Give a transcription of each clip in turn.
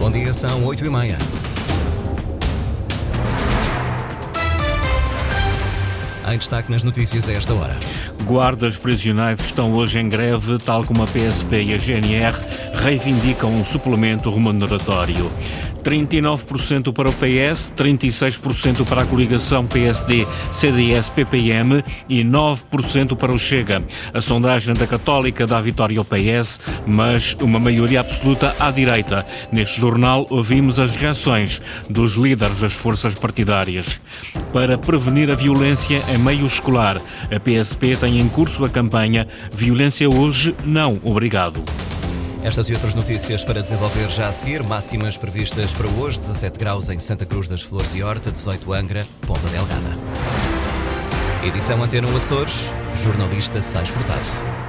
Bom dia, são 8 e meia. Em destaque nas notícias a esta hora. Guardas prisionais estão hoje em greve, tal como a PSP e a GNR reivindicam um suplemento remuneratório. 39% para o PS, 36% para a coligação PSD, CDS, PPM e 9% para o Chega. A sondagem da Católica dá vitória ao PS, mas uma maioria absoluta à direita. Neste jornal ouvimos as reações dos líderes das forças partidárias. Para prevenir a violência em meio escolar, a PSP tem em curso a campanha Violência hoje, não obrigado. Estas e outras notícias para desenvolver já a seguir. Máximas previstas para hoje: 17 graus em Santa Cruz das Flores e Horta, 18 Angra, Ponta Delgada. Edição Antena Açores, jornalista Sais Furtado.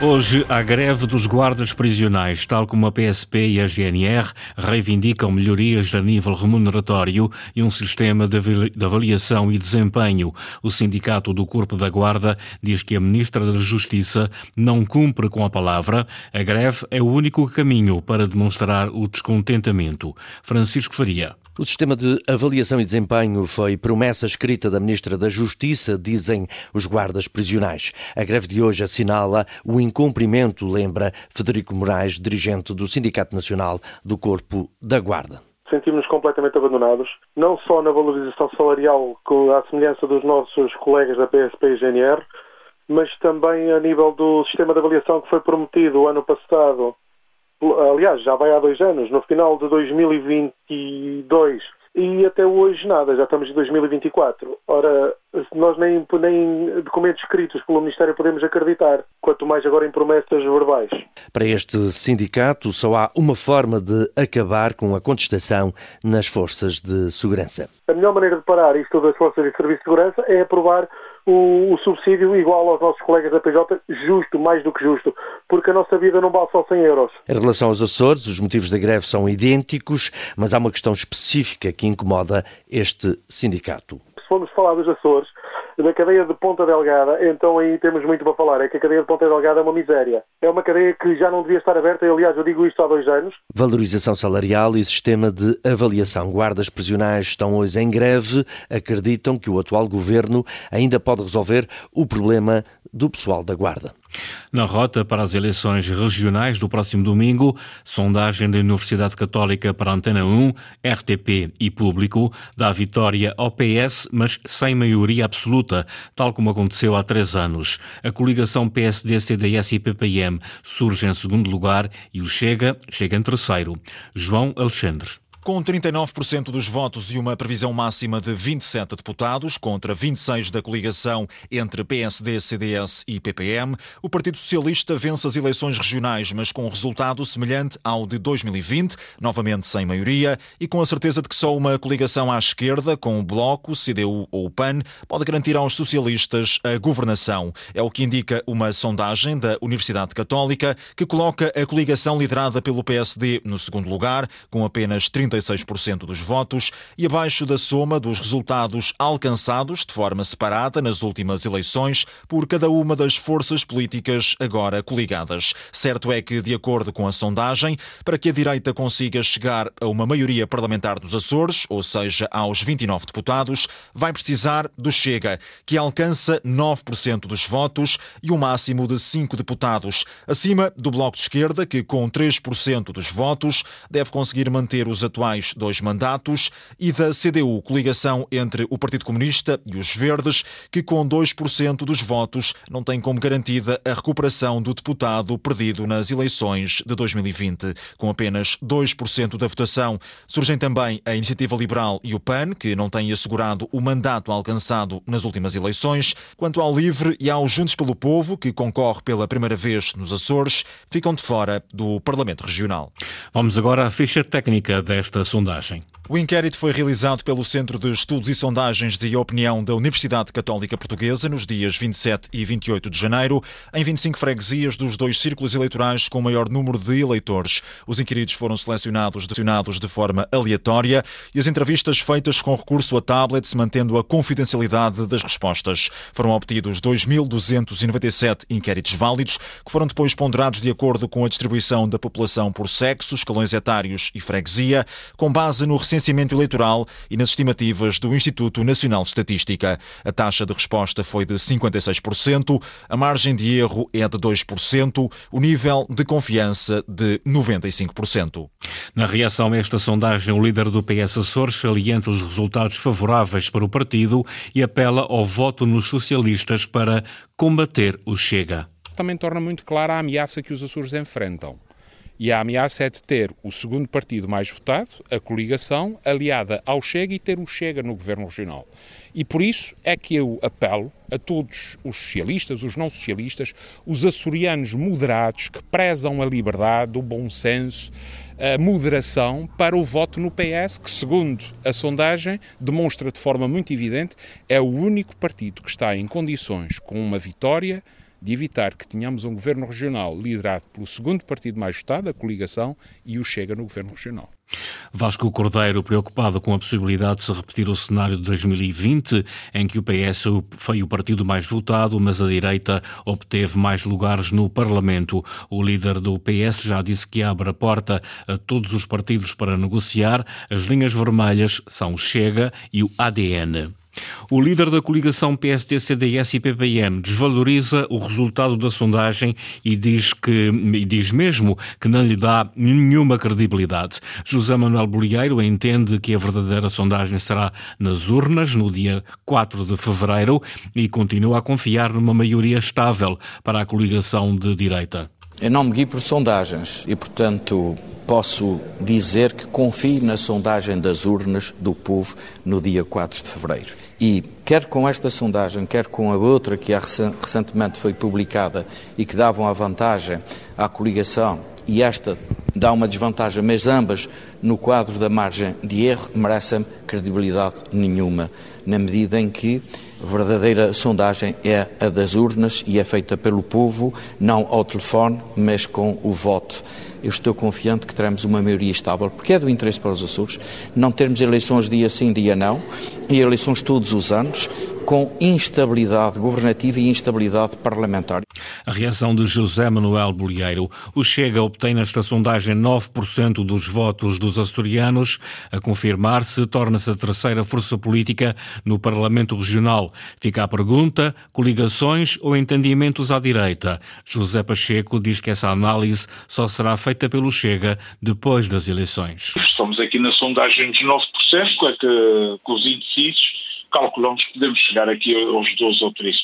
Hoje, a greve dos guardas prisionais, tal como a PSP e a GNR, reivindicam melhorias a nível remuneratório e um sistema de avaliação e desempenho. O Sindicato do Corpo da Guarda diz que a Ministra da Justiça não cumpre com a palavra. A greve é o único caminho para demonstrar o descontentamento. Francisco Faria. O sistema de avaliação e desempenho foi promessa escrita da Ministra da Justiça, dizem os guardas prisionais. A greve de hoje assinala o incumprimento, lembra Federico Moraes, dirigente do Sindicato Nacional do Corpo da Guarda sentimos-nos completamente abandonados, não só na valorização salarial, à semelhança dos nossos colegas da PSP e GNR, mas também a nível do sistema de avaliação que foi prometido ano passado aliás, já vai há dois anos, no final de 2022 e até hoje nada, já estamos em 2024. Ora, nós nem, nem documentos escritos pelo Ministério podemos acreditar, quanto mais agora em promessas verbais. Para este sindicato, só há uma forma de acabar com a contestação nas forças de segurança. A melhor maneira de parar isto das forças de serviço de segurança é aprovar o, o, subsídio igual aos nossos colegas da PJ, justo, mais do que justo, porque a nossa vida não vale só 100 euros. Em relação aos Açores, os motivos da greve são idênticos, mas há uma questão específica que incomoda este sindicato. Se formos falar dos Açores, da cadeia de Ponta Delgada, então aí temos muito para falar. É que a cadeia de Ponta Delgada é uma miséria. É uma cadeia que já não devia estar aberta, e, aliás, eu digo isto há dois anos. Valorização salarial e sistema de avaliação. Guardas prisionais estão hoje em greve, acreditam que o atual governo ainda pode resolver o problema do pessoal da Guarda. Na rota para as eleições regionais do próximo domingo, sondagem da Universidade Católica para Antena 1, RTP e Público dá vitória ao PS, mas sem maioria absoluta, tal como aconteceu há três anos. A coligação PSD, CDS e PPM surge em segundo lugar e o Chega chega em terceiro. João Alexandre. Com 39% dos votos e uma previsão máxima de 27 deputados contra 26 da coligação entre PSD, CDS e PPM, o Partido Socialista vence as eleições regionais, mas com um resultado semelhante ao de 2020, novamente sem maioria, e com a certeza de que só uma coligação à esquerda, com o Bloco, CDU ou PAN, pode garantir aos socialistas a governação. É o que indica uma sondagem da Universidade Católica que coloca a coligação liderada pelo PSD no segundo lugar, com apenas 30 36% dos votos e abaixo da soma dos resultados alcançados de forma separada nas últimas eleições por cada uma das forças políticas agora coligadas. Certo é que, de acordo com a sondagem, para que a direita consiga chegar a uma maioria parlamentar dos Açores, ou seja, aos 29 deputados, vai precisar do Chega, que alcança 9% dos votos e um máximo de 5 deputados, acima do Bloco de Esquerda, que com 3% dos votos deve conseguir manter os atuais mais dois mandatos, e da CDU, coligação entre o Partido Comunista e os Verdes, que com 2% dos votos não tem como garantida a recuperação do deputado perdido nas eleições de 2020. Com apenas 2% da votação, surgem também a Iniciativa Liberal e o PAN, que não têm assegurado o mandato alcançado nas últimas eleições. Quanto ao LIVRE e ao Juntos pelo Povo, que concorre pela primeira vez nos Açores, ficam de fora do Parlamento Regional. Vamos agora à ficha técnica desta sondagem. O inquérito foi realizado pelo Centro de Estudos e Sondagens de Opinião da Universidade Católica Portuguesa nos dias 27 e 28 de janeiro, em 25 freguesias dos dois círculos eleitorais com maior número de eleitores. Os inquiridos foram selecionados de forma aleatória e as entrevistas feitas com recurso a tablets, mantendo a confidencialidade das respostas. Foram obtidos 2.297 inquéritos válidos, que foram depois ponderados de acordo com a distribuição da população por sexo, escalões etários e freguesia, com base no recenseamento eleitoral e nas estimativas do Instituto Nacional de Estatística. A taxa de resposta foi de 56%, a margem de erro é de 2%, o nível de confiança de 95%. Na reação a esta sondagem, o líder do PS Açores salienta os resultados favoráveis para o partido e apela ao voto nos socialistas para combater o Chega. Também torna muito clara a ameaça que os Açores enfrentam e a ameaça é de ter o segundo partido mais votado, a coligação, aliada ao Chega e ter o Chega no governo regional. E por isso é que eu apelo a todos os socialistas, os não socialistas, os açorianos moderados que prezam a liberdade, o bom senso, a moderação para o voto no PS, que, segundo a sondagem, demonstra de forma muito evidente, é o único partido que está em condições, com uma vitória, de evitar que tenhamos um governo regional liderado pelo segundo partido mais votado, a coligação, e o Chega no governo regional. Vasco Cordeiro, preocupado com a possibilidade de se repetir o cenário de 2020, em que o PS foi o partido mais votado, mas a direita obteve mais lugares no Parlamento. O líder do PS já disse que abre a porta a todos os partidos para negociar. As linhas vermelhas são o Chega e o ADN. O líder da coligação PSD, CDS e PPM desvaloriza o resultado da sondagem e diz que e diz mesmo que não lhe dá nenhuma credibilidade. José Manuel Bolieiro entende que a verdadeira sondagem será nas urnas no dia 4 de fevereiro e continua a confiar numa maioria estável para a coligação de direita. Eu não me guio por sondagens e, portanto, posso dizer que confio na sondagem das urnas do povo no dia 4 de fevereiro. E quer com esta sondagem, quer com a outra que recentemente foi publicada e que davam a vantagem à coligação, e esta dá uma desvantagem, mas ambas no quadro da margem de erro merecem credibilidade nenhuma, na medida em que a verdadeira sondagem é a das urnas e é feita pelo povo, não ao telefone, mas com o voto. Eu estou confiante que teremos uma maioria estável, porque é do interesse para os Açores. Não termos eleições dia sim, dia não, e eleições todos os anos, com instabilidade governativa e instabilidade parlamentar. A reação de José Manuel Bolieiro. O Chega obtém nesta sondagem 9% dos votos dos açorianos. A confirmar-se, torna-se a terceira força política no Parlamento Regional. Fica a pergunta: coligações ou entendimentos à direita? José Pacheco diz que essa análise só será feita pelo Chega depois das eleições. Estamos aqui na sondagem dos 9%, é que, com os indecisos calculamos que podemos chegar aqui aos 12 ou 13%.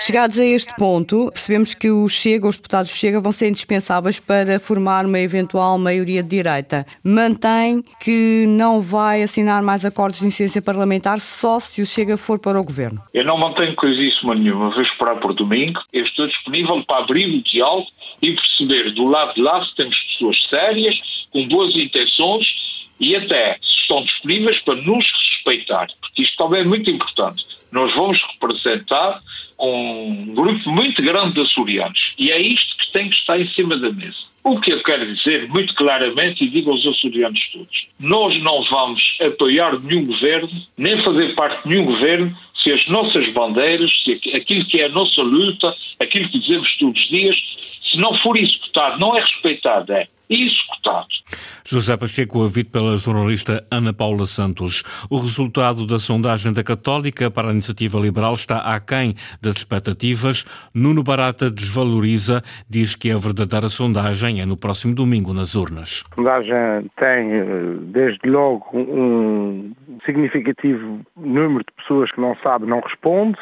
Chegados a este ponto, percebemos que o Chega, os deputados do Chega, vão ser indispensáveis para formar uma eventual maioria de direita. Mantém que não vai assinar mais acordos de incidência parlamentar só se o Chega for para o governo. Eu não mantenho coisíssima nenhuma. Vou esperar por domingo. Eu estou disponível para abrir o diálogo e perceber do lado de lá se temos pessoas sérias, com boas intenções e até estão disponíveis para nos respeitar, porque isto também é muito importante. Nós vamos representar um grupo muito grande de açorianos e é isto que tem que estar em cima da mesa. O que eu quero dizer muito claramente e digo aos açorianos todos: nós não vamos apoiar nenhum governo, nem fazer parte de nenhum governo, se as nossas bandeiras, se aquilo que é a nossa luta, aquilo que dizemos todos os dias, se não for executado, não é respeitado, é executado. José Pacheco, ouvido pela jornalista Ana Paula Santos. O resultado da sondagem da Católica para a Iniciativa Liberal está aquém das expectativas. Nuno Barata desvaloriza, diz que a verdadeira sondagem é no próximo domingo nas urnas. A sondagem tem, eh, desde logo, um significativo número de pessoas que não sabe, não responde.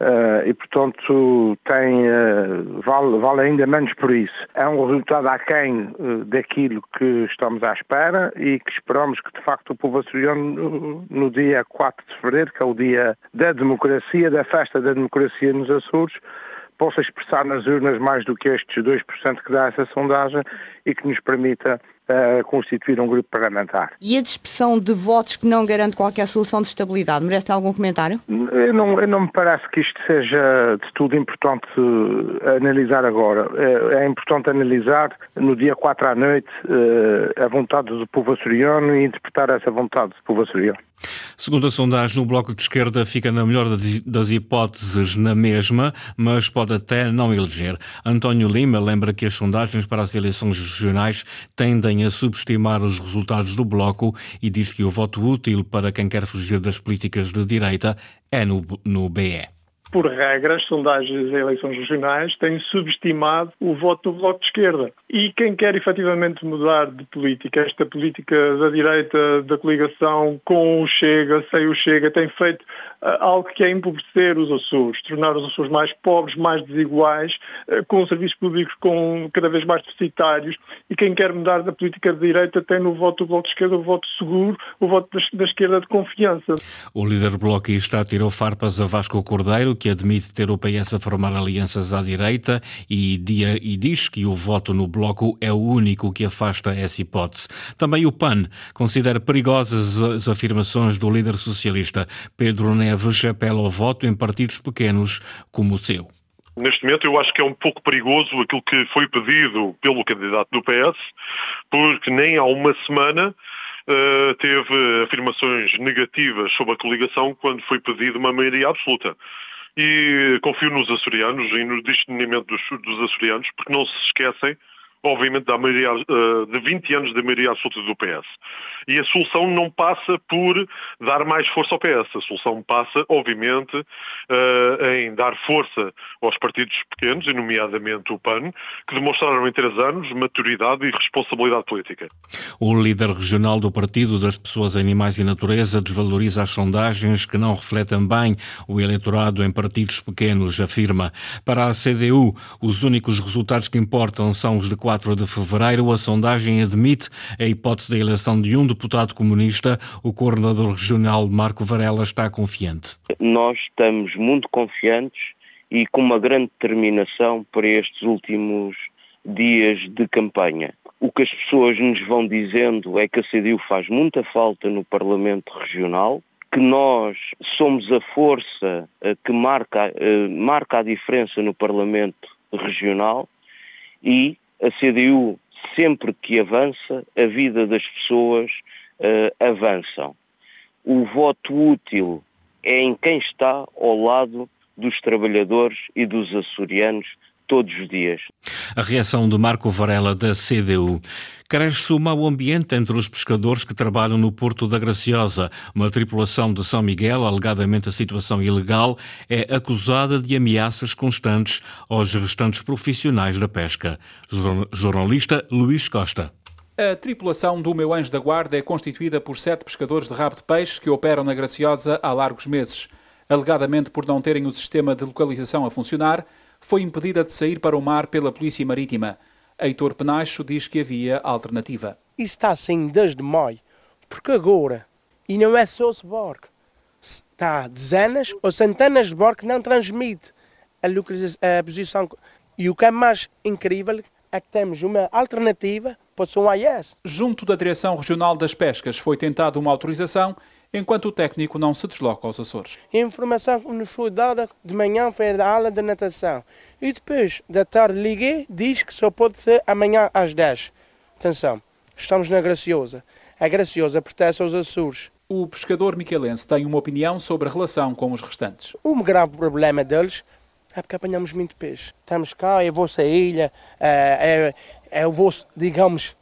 Uh, e, portanto, tem, uh, vale, vale, ainda menos por isso. É um resultado aquém uh, daquilo que estamos à espera e que esperamos que, de facto, o povo açoriano, no dia 4 de fevereiro, que é o dia da democracia, da festa da democracia nos Açores, possa expressar nas urnas mais do que estes 2% que dá essa sondagem e que nos permita a constituir um grupo parlamentar. E a dispersão de votos que não garante qualquer solução de estabilidade, merece algum comentário? Eu não, eu não me parece que isto seja de tudo importante uh, analisar agora. É, é, importante analisar no dia 4 à noite uh, a vontade do povo açoriano e interpretar essa vontade do povo açoriano. Segundo a sondagem, o Bloco de Esquerda fica na melhor das hipóteses na mesma, mas pode até não eleger. António Lima lembra que as sondagens para as eleições regionais tendem a subestimar os resultados do Bloco e diz que o voto útil para quem quer fugir das políticas de direita é no, no BE por regra, as sondagens em eleições regionais têm subestimado o voto do Bloco de Esquerda. E quem quer efetivamente mudar de política, esta política da direita, da coligação com o Chega, sem o Chega, tem feito algo que é empobrecer os Açores, tornar os Açores mais pobres, mais desiguais, uh, com serviços públicos com cada vez mais deficitários. E quem quer mudar da política de direita tem no voto do Bloco de Esquerda o voto seguro, o voto da, da esquerda de confiança. O líder bloquista tirou farpas a Vasco Cordeiro, que admite ter o PS a formar alianças à direita e, dia, e diz que o voto no Bloco é o único que afasta essa hipótese. Também o PAN considera perigosas as afirmações do líder socialista. Pedro Neves apela ao voto em partidos pequenos como o seu. Neste momento eu acho que é um pouco perigoso aquilo que foi pedido pelo candidato do PS, porque nem há uma semana uh, teve afirmações negativas sobre a coligação quando foi pedido uma maioria absoluta e confio nos açorianos e no discernimento dos, dos açorianos, porque não se esquecem obviamente, da maioria, eh, de 20 anos da maioria absoluta do PS. E a solução não passa por dar mais força ao PS. A solução passa, obviamente, eh, em dar força aos partidos pequenos, e nomeadamente o PAN, que demonstraram em três anos maturidade e responsabilidade política. O líder regional do Partido das Pessoas, Animais e Natureza desvaloriza as sondagens que não refletem bem o eleitorado em partidos pequenos, afirma. Para a CDU, os únicos resultados que importam são os de 4 de fevereiro, a sondagem admite a hipótese da eleição de um deputado comunista. O coordenador regional Marco Varela está confiante. Nós estamos muito confiantes e com uma grande determinação para estes últimos dias de campanha. O que as pessoas nos vão dizendo é que a CDU faz muita falta no Parlamento Regional, que nós somos a força eh, que marca, eh, marca a diferença no Parlamento Regional e a CDU, sempre que avança, a vida das pessoas uh. O voto útil é em quem está ao lado dos trabalhadores e dos açorianos todos os dias. A reação de Marco Varela, da CDU. Cresce o mau ambiente entre os pescadores que trabalham no Porto da Graciosa. Uma tripulação de São Miguel, alegadamente a situação ilegal, é acusada de ameaças constantes aos restantes profissionais da pesca. Jornalista Luís Costa. A tripulação do Meu Anjo da Guarda é constituída por sete pescadores de rabo de peixe que operam na Graciosa há largos meses. Alegadamente por não terem o sistema de localização a funcionar, foi impedida de sair para o mar pela Polícia Marítima. Heitor Penacho diz que havia alternativa. Isso está assim desde maio, porque agora, e não é só esse barco, está dezenas ou centenas de barcos não transmite a, a posição. E o que é mais incrível é que temos uma alternativa para o AIS. Junto da Direção Regional das Pescas foi tentada uma autorização enquanto o técnico não se desloca aos Açores. A informação que nos foi dada de manhã foi da aula de natação. E depois da tarde liguei, diz que só pode ser amanhã às 10. Atenção, estamos na Graciosa. A Graciosa pertence aos Açores. O pescador miquelense tem uma opinião sobre a relação com os restantes. O grave problema deles é porque apanhamos muito peixe. Estamos cá, é a vossa ilha, é, é, é o vosso, digamos,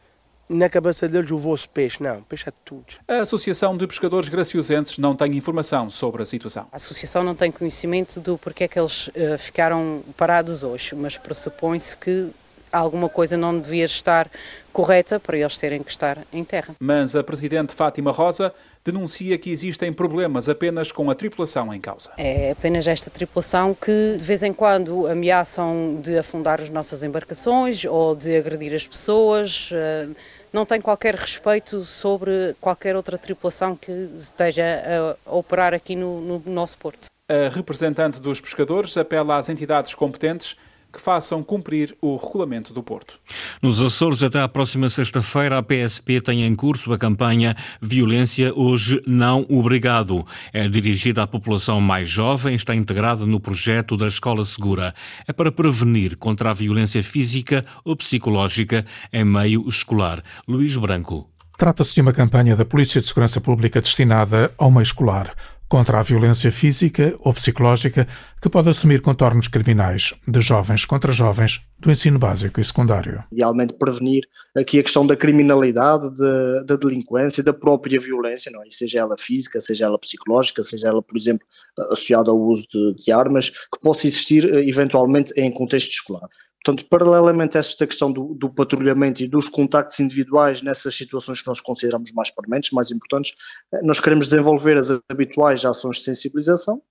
na cabeça deles o vosso peixe. Não, peixe é tudo. A Associação de Pescadores Graciosenses não tem informação sobre a situação. A Associação não tem conhecimento do porquê é que eles uh, ficaram parados hoje, mas pressupõe-se que alguma coisa não devia estar correta para eles terem que estar em terra. Mas a Presidente Fátima Rosa denuncia que existem problemas apenas com a tripulação em causa. É apenas esta tripulação que de vez em quando ameaçam de afundar as nossas embarcações ou de agredir as pessoas. Uh, não tem qualquer respeito sobre qualquer outra tripulação que esteja a operar aqui no, no nosso porto. A representante dos pescadores apela às entidades competentes que façam cumprir o regulamento do Porto. Nos Açores, até à próxima sexta-feira, a PSP tem em curso a campanha Violência Hoje Não Obrigado. É dirigida à população mais jovem, está integrada no projeto da Escola Segura. É para prevenir contra a violência física ou psicológica em meio escolar. Luís Branco. Trata-se de uma campanha da Polícia de Segurança Pública destinada ao meio escolar contra a violência física ou psicológica que pode assumir contornos criminais de jovens contra jovens do ensino básico e secundário. Idealmente prevenir aqui a questão da criminalidade, de, da delinquência, da própria violência, não é? seja ela física, seja ela psicológica, seja ela, por exemplo, associada ao uso de, de armas, que possa existir eh, eventualmente em contexto escolar. Portanto, paralelamente a esta questão do, do, patrulhamento e dos contactos individuais nessas situações que nós consideramos mais permanentes, mais importantes, eh, nós queremos desenvolver as habituais ações de sensibilização,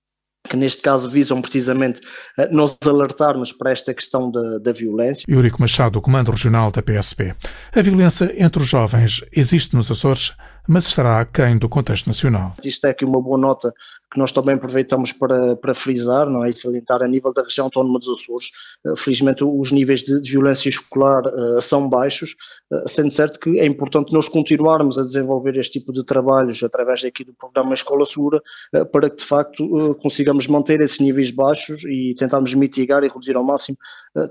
que neste caso visam precisamente eh, nós alertarmos para esta questão da, da violência. Eurico Machado, Comando Regional da PSP. A violência entre os jovens existe nos Açores, mas estará aquém do contexto nacional. Isto é aqui uma boa nota que nós também aproveitamos para, para frisar não é? e salientar a nível da região autónoma dos Açores. Eh, felizmente os níveis de, de violência escolar uh, são baixos, uh, sendo certo que é importante nós continuarmos a desenvolver este tipo de trabalhos através aqui do programa Escola Segura uh, para que de facto consigamos manter esses níveis baixos e tentarmos mitigar e reduzir ao máximo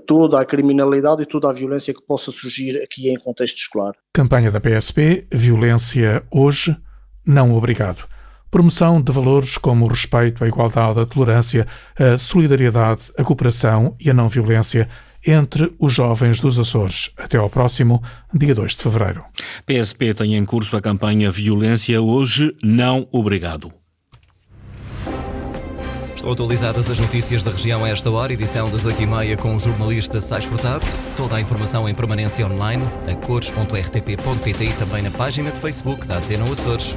toda a criminalidade e toda a violência que possa surgir aqui em contexto escolar. Campanha da PSP, Violência Hoje, Não Obrigado promoção de valores como o respeito, a igualdade, a tolerância, a solidariedade, a cooperação e a não violência entre os jovens dos Açores. Até ao próximo dia 2 de fevereiro. PSP tem em curso a campanha Violência Hoje Não Obrigado. Estão atualizadas as notícias da região a esta hora, edição das 8h30 com o jornalista Sais Furtado. Toda a informação em permanência online a cores.rtp.pt e também na página de Facebook da Antena Açores.